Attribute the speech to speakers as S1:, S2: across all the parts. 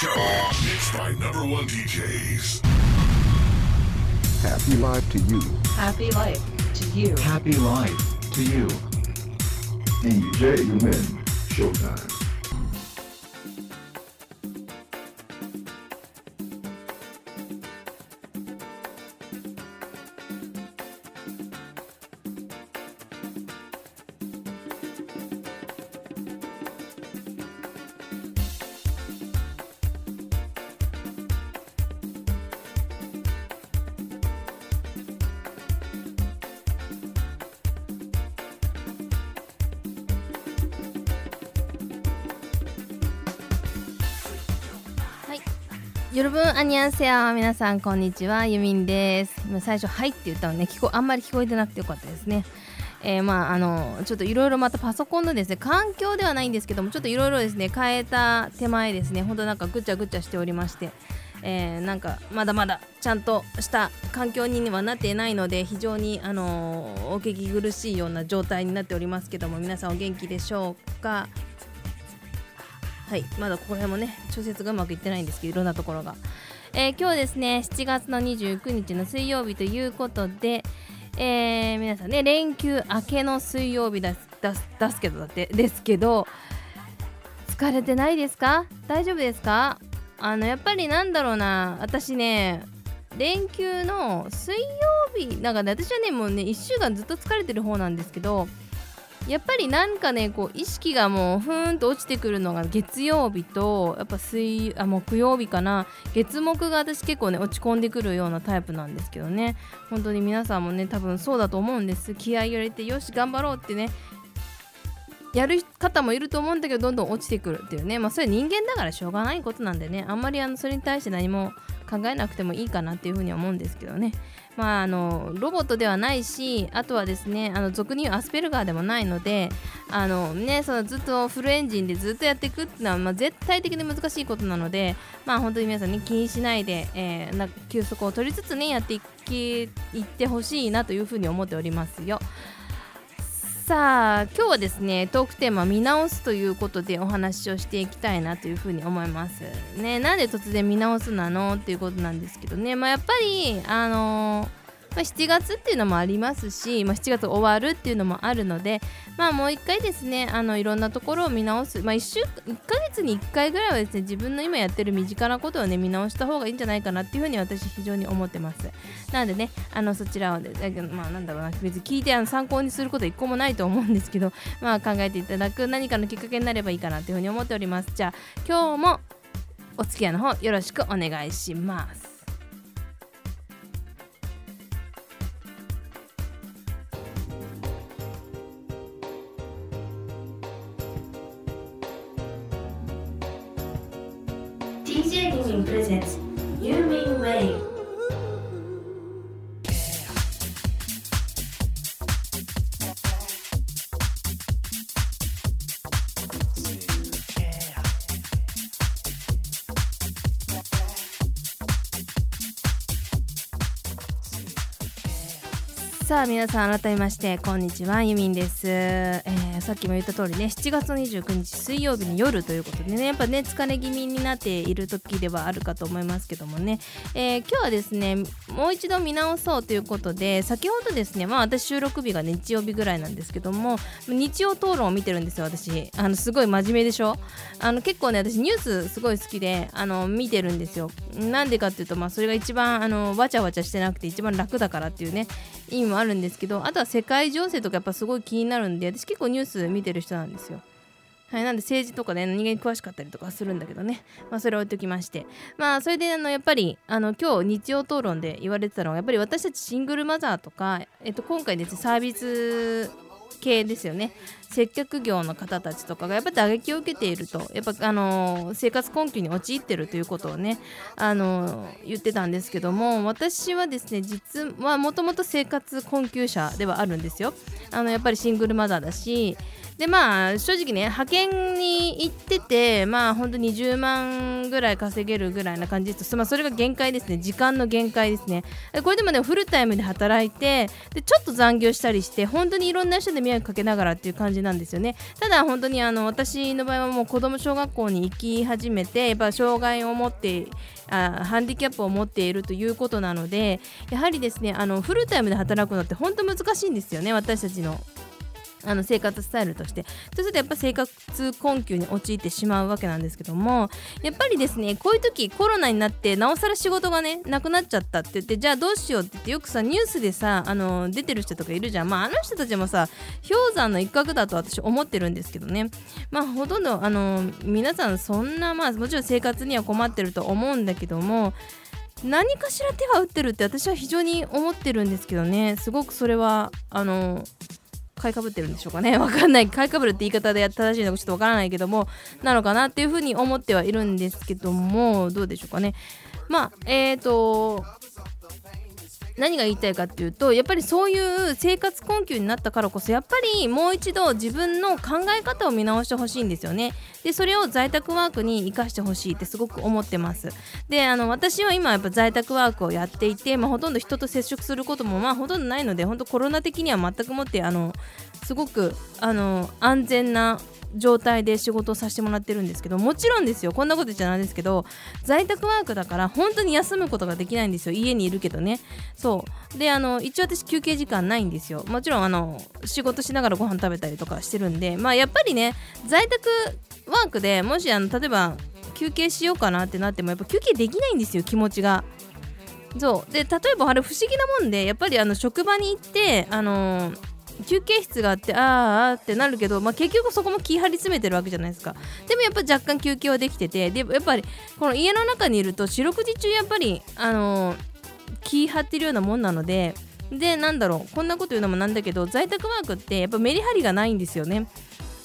S1: Show. Mixed by number one DJs.
S2: Happy life to you.
S3: Happy life to you.
S4: Happy life to you.
S2: DJ Yumin. Showtime.
S5: よろぶんアニャンセア皆さんこんにちはユミンです今最初はいって言ったのね.聞こあんまり聞こえてなくてよかったですね.えー、まああのちょっといろいろまたパソコンのですね環境ではないんですけどもちょっといろいろですね変えた手前ですね。ほんとなんかぐちゃぐちゃしておりまして。えー、なんかまだまだちゃんとした環境にはなっていないので非常に、あの、お聞き苦しいような状態になっておりますけども皆さんお元気でしょうか？はいまだここら辺もね調節がうまくいってないんですけどいろんなところが、えー、今日ですね7月の29日の水曜日ということで、えー、皆さんね連休明けの水曜日出す出す出すけどだってですけど疲れてないですか？大丈夫ですか？あのやっぱりなんだろうな私ね連休の水曜日なんかね私はねもうね1週間ずっと疲れてる方なんですけどやっぱりなんかねこう意識がもうふーんと落ちてくるのが月曜日とやっぱ水あ木曜日かな。月木が私結構ね落ち込んでくるようなタイプなんですけどね。本当に皆さんもね多分そうだと思うんです。気合い入れてよし頑張ろうってねやる方もいると思うんだけどどんどん落ちてくるっていうね。まあそれ人間だからしょうがないことなんでね。あんまりあのそれに対して何も考えなくてもいいかなっていうふうに思うんですけどね。まああのロボットではないしあとはですねあの俗に言うアスペルガーでもないのであのねそのずっとフルエンジンでずっとやっていくっていうのは、まあ、絶対的に難しいことなのでまあ本当に皆さんね気にしないで、えー、な休息を取りつつねやっていきいってほしいなというふうに思っておりますよ。さあ今日はですねトークテーマ見直すということでお話をしていきたいなというふうに思います。ねなんで突然見直すなの？っていうことなんですけどね。まあやっぱりあのーまあ、7月っていうのもありますし、まあ、7月終わるっていうのもあるので、まあ、もう1回ですねあのいろんなところを見直す、まあ、1, 週1ヶ月に1回ぐらいはですね自分の今やってる身近なことをね見直した方がいいんじゃないかなっていうふうに私非常に思ってます。なのでねあのそちらをでまあなんだろうな別に聞いてあの参考にすること一個もないと思うんですけどまあ考えていただく何かのきっかけになればいいかなというふうに思っております。じゃあ今日もお付き合いの方よろしくお願いします。
S3: DJ プレゼン
S5: ツユ皆さん改めましてこんにちは。ユミンです、さっきも言った通りね7月29日水曜日の夜ということでねやっぱね疲れ気味になっている時ではあるかと思いますけどもね、えー今日はですねもう一度見直そうということで先ほどですねまあ私収録日が日曜日ぐらいなんですけども日曜討論を見てるんですよ私。あのすごい真面目でしょ？あの結構ね私ニュースすごい好きであの見てるんですよ。なんでかっていうとまあそれが一番あのわちゃわちゃしてなくて一番楽だからっていうね意味もあるんですけどあとは世界情勢とかやっぱすごい気になるんで私結構ニュース見てる人なんですよ。はい、なんで政治とかね人間に詳しかったりとかするんだけどね、まあ、それは置いときまして。まあそれであのやっぱりあの今日日曜討論で言われてたのがやっぱり私たちシングルマザーとか、えっと、今回ですねサービス系ですよね。接客業の方たちとかがやっぱり打撃を受けているとやっぱあの生活困窮に陥ってるということをねあの言ってたんですけども私はですね実はもともと生活困窮者ではあるんですよ。あのやっぱりシングルマザーだしでまあ正直ね派遣に行っててまあ本当に10万ぐらい稼げるぐらいな感じです。と、まあ、それが限界ですね。時間の限界ですね。これでもねフルタイムで働いてでちょっと残業したりして本当にいろんな人で迷惑かけながらっていう感じなんですよね。ただ本当にあの私の場合はもう子供小学校に行き始めてやっぱ障害を持ってあハンディキャップを持っているということなのでやはりですねあのフルタイムで働くのって本当難しいんですよね私たちの。あの生活スタイルとして。そうするとやっぱ生活困窮に陥ってしまうわけなんですけどもやっぱりですねこういう時コロナになってなおさら仕事がねなくなっちゃったって言ってじゃあどうしようって言ってよくさニュースでさあの出てる人とかいるじゃん。まああの人たちもさ氷山の一角だと私思ってるんですけどね。まあほとんどあの皆さんそんなまあもちろん生活には困ってると思うんだけども何かしら手は打ってるって私は非常に思ってるんですけどね。すごくそれはあの買いかぶってるんでしょうかね。わかんない。買いかぶるって言い方で正しいのかちょっとわからないけどもなのかなっていうふうに思ってはいるんですけどもどうでしょうかね。まあえっ、ー、と何が言いたいかっていうとやっぱりそういう生活困窮になったからこそやっぱりもう一度自分の考え方を見直してほしいんですよね。でそれを在宅ワークに生かしてほしいってすごく思ってます。であの私は今やっぱ在宅ワークをやっていて、まあ、ほとんど人と接触することもまあほとんどないので本当コロナ的には全くもってあのすごくあの安全な状態で仕事をさせてもらってるんですけどもちろんですよ。こんなこと言っちゃなんですけど在宅ワークだから本当に休むことができないんですよ。家にいるけどね。そう。であの一応私休憩時間ないんですよ。もちろんあの仕事しながらご飯食べたりとかしてるんでまあやっぱりね在宅ワークでもしあの例えば休憩しようかなってなってもやっぱ休憩できないんですよ気持ちが。そう。で例えばあれ不思議なもんでやっぱりあの職場に行ってあのー休憩室があってあーあってなるけど、まあ、結局そこも気張り詰めてるわけじゃないですか。でもやっぱ若干休憩はできててでやっぱりこの家の中にいると四六時中やっぱりあのー、気張ってるようなもんなのででなんだろうこんなこと言うのもなんだけど在宅ワークってやっぱメリハリがないんですよね。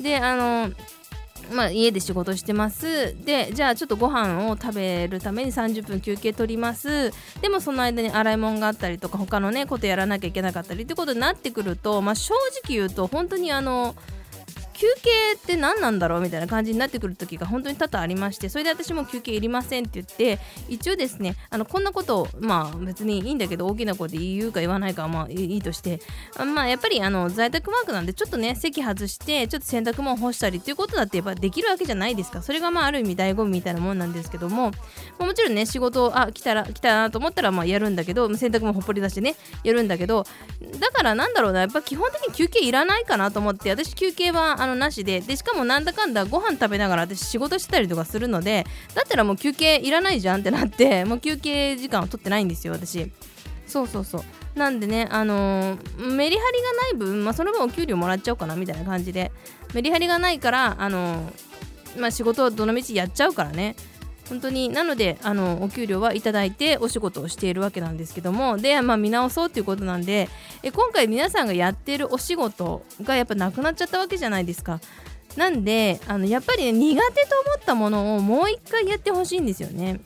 S5: であのーまあ、家で仕事してます。でじゃあちょっとご飯を食べるために30分休憩取ります。でもその間に洗い物があったりとか他のねことやらなきゃいけなかったりってことになってくると、まあ、正直言うと本当にあの休憩って何なんだろうみたいな感じになってくる時が本当に多々ありましてそれで私も休憩いりませんって言って一応ですねあのこんなことをまあ別にいいんだけど大きな声で言うか言わないかはまあいいとしてまあやっぱりあの在宅ワークなんでちょっとね席外してちょっと洗濯物干したりっていうことだってやっぱできるわけじゃないですか。それがまあある意味醍醐味みたいなもんなんですけどももちろんね仕事あ来たら来たなと思ったらまあやるんだけど洗濯物ほっぽり出してねやるんだけどだからなんだろうなやっぱ基本的に休憩いらないかなと思って私休憩はのなしで。でしかもなんだかんだご飯食べながら私仕事してたりとかするのでだったらもう休憩いらないじゃんってなって もう休憩時間を取ってないんですよ私。そうそうそう。なんでねあのー、メリハリがない分、まあ、その分お給料もらっちゃおうかなみたいな感じで。メリハリがないからあのー、まあ、仕事をどのみちやっちゃうからね。本当に。なのであのお給料はいただいてお仕事をしているわけなんですけども。で、まあ、見直そうということなんでえ今回皆さんがやってるお仕事がやっぱなくなっちゃったわけじゃないですかなんであのやっぱり、ね、苦手と思ったものをもう一回やってほしいんですよね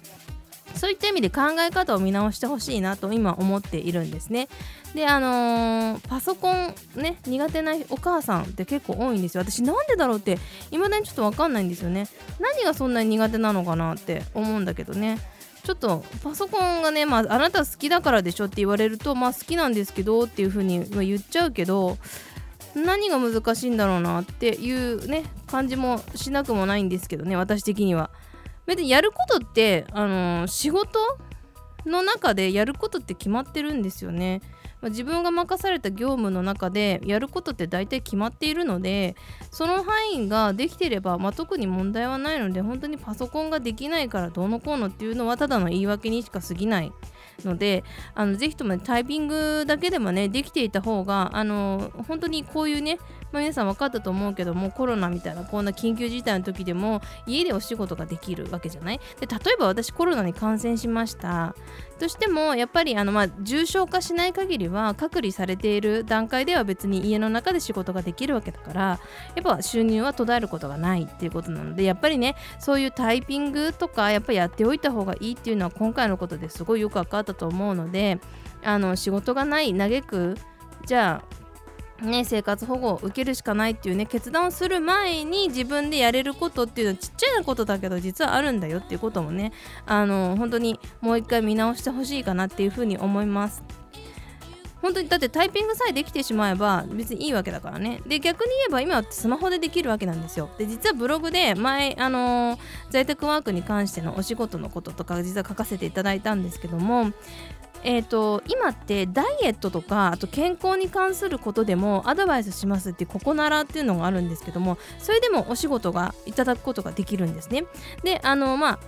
S5: そういった意味で考え方を見直してほしいなと今思っているんですね。であのー、パソコンね苦手なお母さんって結構多いんですよ。私なんでだろうって未だにちょっと分かんないんですよね。何がそんなに苦手なのかなって思うんだけどね。ちょっとパソコンがね、まあ、あなた好きだからでしょって言われると、まあ好きなんですけどっていう風に言っちゃうけど、何が難しいんだろうなっていうね、感じもしなくもないんですけどね、私的には。別にやることって、あのー、仕事の中でやることって決まってるんですよね。まあ、自分が任された業務の中でやることって大体決まっているのでその範囲ができてれば、まあ、特に問題はないので本当にパソコンができないからどうのこうのっていうのはただの言い訳にしか過ぎないのであのぜひとも、ね、タイピングだけでもねできていた方があの本当にこういうねまあ、皆さん分かったと思うけどもコロナみたいなこんな緊急事態の時でも家でお仕事ができるわけじゃない？で例えば私コロナに感染しました。としてもやっぱりあの、まあ、重症化しない限りは隔離されている段階では別に家の中で仕事ができるわけだからやっぱ収入は途絶えることがないっていうことなのでやっぱりねそういうタイピングとかやっぱりやっておいた方がいいっていうのは今回のことですごいよく分かったと思うのであの仕事がない嘆くじゃあね、生活保護を受けるしかないっていうね決断をする前に自分でやれることっていうのはちっちゃいことだけど実はあるんだよっていうこともねあの本当にもう一回見直してほしいかなっていうふうに思います。本当にだってタイピングさえできてしまえば別にいいわけだからね。で逆に言えば今はスマホでできるわけなんですよ。で実はブログで前あのー在宅ワークに関してのお仕事のこととか実は書かせていただいたんですけどもえー、と今ってダイエットとかあと健康に関することでもアドバイスしますっていうここならっていうのがあるんですけどもそれでもお仕事がいただくことができるんですね。であのまあ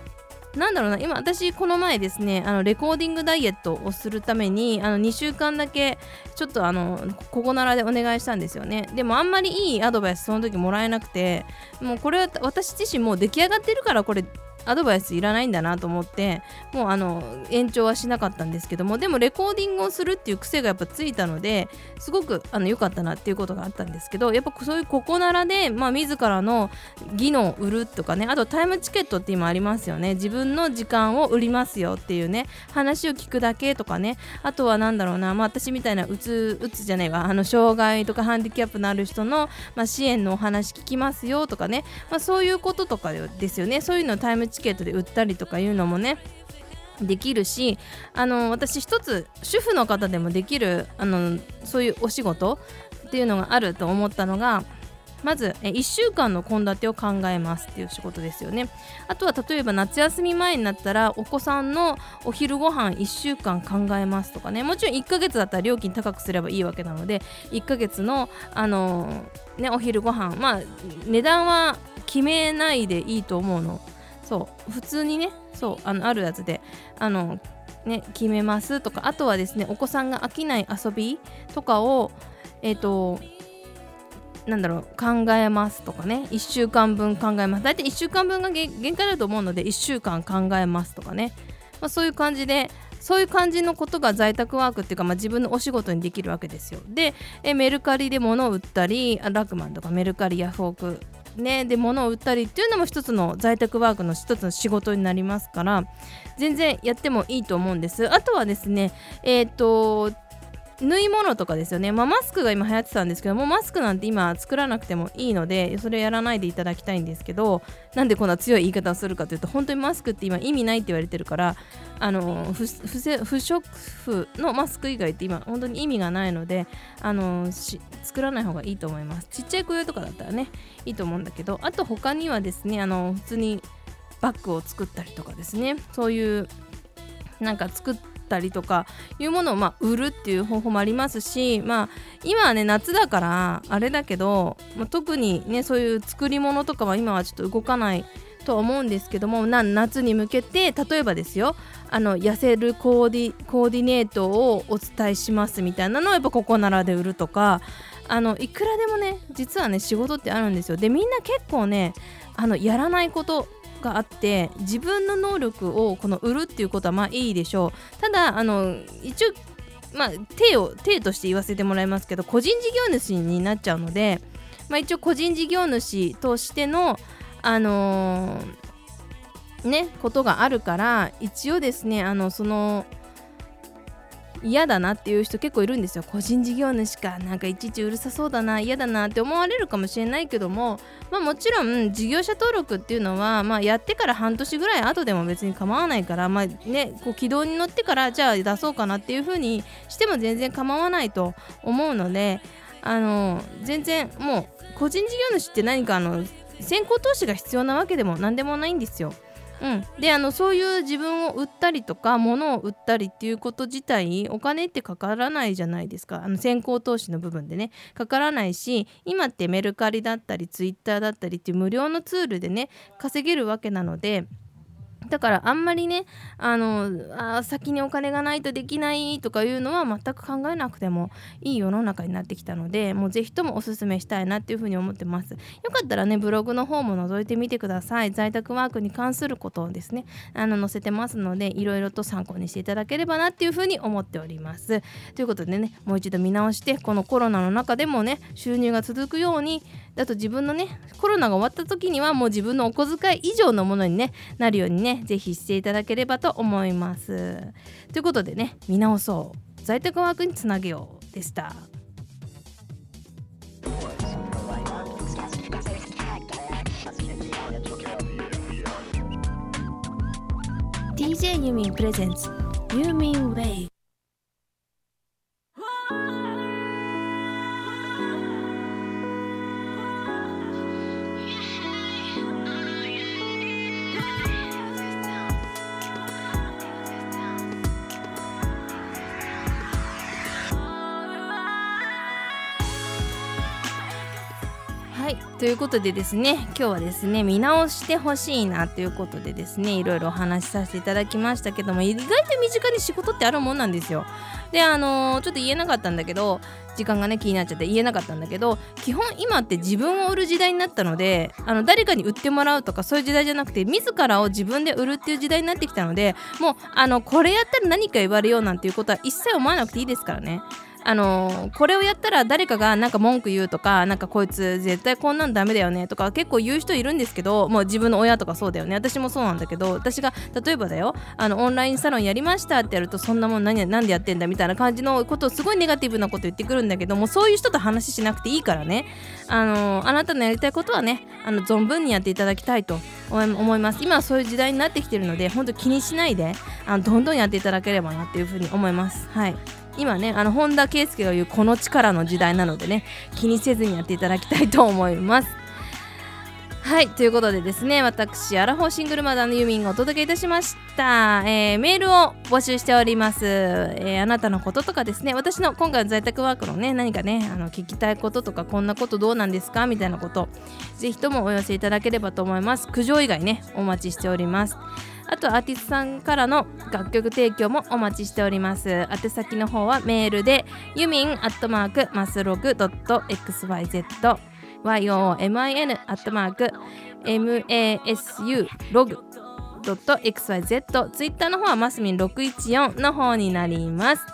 S5: なんだろうな今私この前ですねあのレコーディングダイエットをするためにあの2週間だけちょっとあのここならでお願いしたんですよね。でもあんまりいいアドバイスその時もらえなくてもうこれは私自身もう出来上がってるからこれアドバイスいらないんだなと思ってもうあの延長はしなかったんですけどもでもレコーディングをするっていう癖がやっぱついたのですごくあの良かったなっていうことがあったんですけどやっぱそういうここならで、まあ、自らの技能を売るとかねあとタイムチケットって今ありますよね。自分の時間を売りますよっていうね話を聞くだけとかね。あとはなんだろうな、まあ、私みたいなうつうつじゃないわあの障害とかハンディキャップのある人の、まあ、支援のお話聞きますよとかね、まあ、そういうこととかですよね。そういうのタイムチケットチケットで売ったりとかいうのもねできるしあの私一つ主婦の方でもできるあのそういうお仕事っていうのがあると思ったのがまずえ1週間の献立を考えますっていう仕事ですよね。あとは例えば夏休み前になったらお子さんのお昼ご飯1週間考えますとかね。もちろん1ヶ月だったら料金高くすればいいわけなので1ヶ月のあのねお昼ご飯。まあ値段は決めないでいいと思うの。そう普通にねそうあのあるやつであのね決めますとかあとはですねお子さんが飽きない遊びとかをえっ、となんだろう考えますとかね1週間分考えます。大体1週間分が限界だと思うので1週間考えますとかね、まあ、そういう感じでそういう感じのことが在宅ワークっていうか、まあ、自分のお仕事にできるわけですよ。でえメルカリで物を売ったりラクマンとかメルカリヤフオクね、で物を売ったりっていうのも一つの在宅ワークの一つの仕事になりますから全然やってもいいと思うんです。あとはですねえっ、と縫い物とかですよね、まあ、マスクが今流行ってたんですけどもマスクなんて今作らなくてもいいのでそれやらないでいただきたいんですけどなんでこんな強い言い方をするかというと本当にマスクって今意味ないって言われてるからあの不不織布のマスク以外って今本当に意味がないのであのし作らない方がいいと思います。ちっちゃい子用とかだったらねいいと思うんだけどあと他にはですねあの普通にバッグを作ったりとかですね。そういうなんか作ったりとかいうものをまあ売るっていう方法もありますしまあ今はね夏だからあれだけど、まあ、特にねそういう作り物とかは今はちょっと動かないとは思うんですけども夏に向けて例えばですよあの痩せるコーディコーディネートをお伝えしますみたいなのをやっぱここならで売るとかあのいくらでもね実はね仕事ってあるんですよ。でみんな結構ねあのやらないことがあって自分の能力をこの売るっていうことはまあいいでしょう。ただあの一応まあ手を手として言わせてもらいますけど個人事業主になっちゃうので、まあ、一応個人事業主としてのあのーねことがあるから一応ですねあのその嫌だなっていう人結構いるんですよ個人事業主かなんかいちいちうるさそうだな嫌だなって思われるかもしれないけどもまあもちろん事業者登録っていうのはまあやってから半年ぐらい後でも別に構わないからまあねこう軌道に乗ってからじゃあ出そうかなっていう風にしても全然構わないと思うのであの全然もう個人事業主って何かあの先行投資が必要なわけでも何でもないんですよ。うん、であのそういう自分を売ったりとか物を売ったりっていうこと自体お金ってかからないじゃないですかあの先行投資の部分でねかからないし今ってメルカリだったりツイッターだったりっていう無料のツールでね稼げるわけなので。だからあんまりねあのあ先にお金がないとできないとかいうのは全く考えなくてもいい世の中になってきたのでもうぜひともおすすめしたいなっていうふうに思ってます。よかったらねブログの方も覗いてみてください。在宅ワークに関することをですねあの載せてますのでいろいろと参考にしていただければなっていうふうに思っております。ということでねもう一度見直してこのコロナの中でもね収入が続くようにだと自分のねコロナが終わった時にはもう自分のお小遣い以上のものに、ね、なるようにねぜひしていただければと思います。ということでね見直そう。在宅ワークにつなげようでした。
S3: DJ ユミンプレゼンツユーミンウェイ。
S5: はい。ということでですね今日はですね見直してほしいなということでですねいろいろお話しさせていただきましたけども意外と身近に仕事ってあるもんなんですよ。であのーちょっと言えなかったんだけど時間がね気になっちゃって言えなかったんだけど基本今って自分を売る時代になったのであの誰かに売ってもらうとかそういう時代じゃなくて自らを自分で売るっていう時代になってきたのでもうあのこれやったら何か言われようなんていうことは一切思わなくていいですからね。あのこれをやったら誰かがなんか文句言うとかなんかこいつ絶対こんなんダメだよねとか結構言う人いるんですけどもう自分の親とかそうだよね。私もそうなんだけど私が例えばだよあのオンラインサロンやりましたってやるとそんなもん何なんでやってんだみたいな感じのことをすごいネガティブなこと言ってくるんだけどもそういう人と話しなくていいからね。あのあなたのやりたいことはねあの存分にやっていただきたいと思い思います。今はそういう時代になってきてるので本当気にしないであのどんどんやっていただければなっていうふうに思います。はい。今ねあの本田圭佑が言うこの力の時代なのでね気にせずにやっていただきたいと思います。はいということでですね私アラフォーシングルマザーのユミンがお届けいたしました、えーメールを募集しております、えーあなたのこととかですね私の今回の在宅ワークのね何かねあの聞きたいこととかこんなことどうなんですか？みたいなことぜひともお寄せいただければと思います。苦情以外ねお待ちしております。あとアーティストさんからの楽曲提供もお待ちしております。宛先の方はメールでユミンアットマークマスログドット XYZ YOMIN アットマーク MASU ログドット XYZ ツイッターの方はマスミン614の方になります。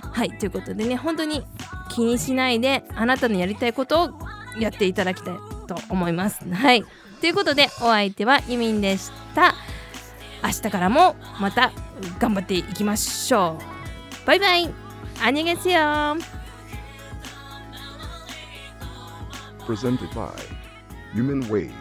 S5: はいということでね本当に気にしないであなたのやりたいことをやっていただきたいと思います。はいということでお相手はユミンでした。明日からもまた頑張っていきましょう。バイバイ。アニゲセヨ
S2: Presented by Human Wave.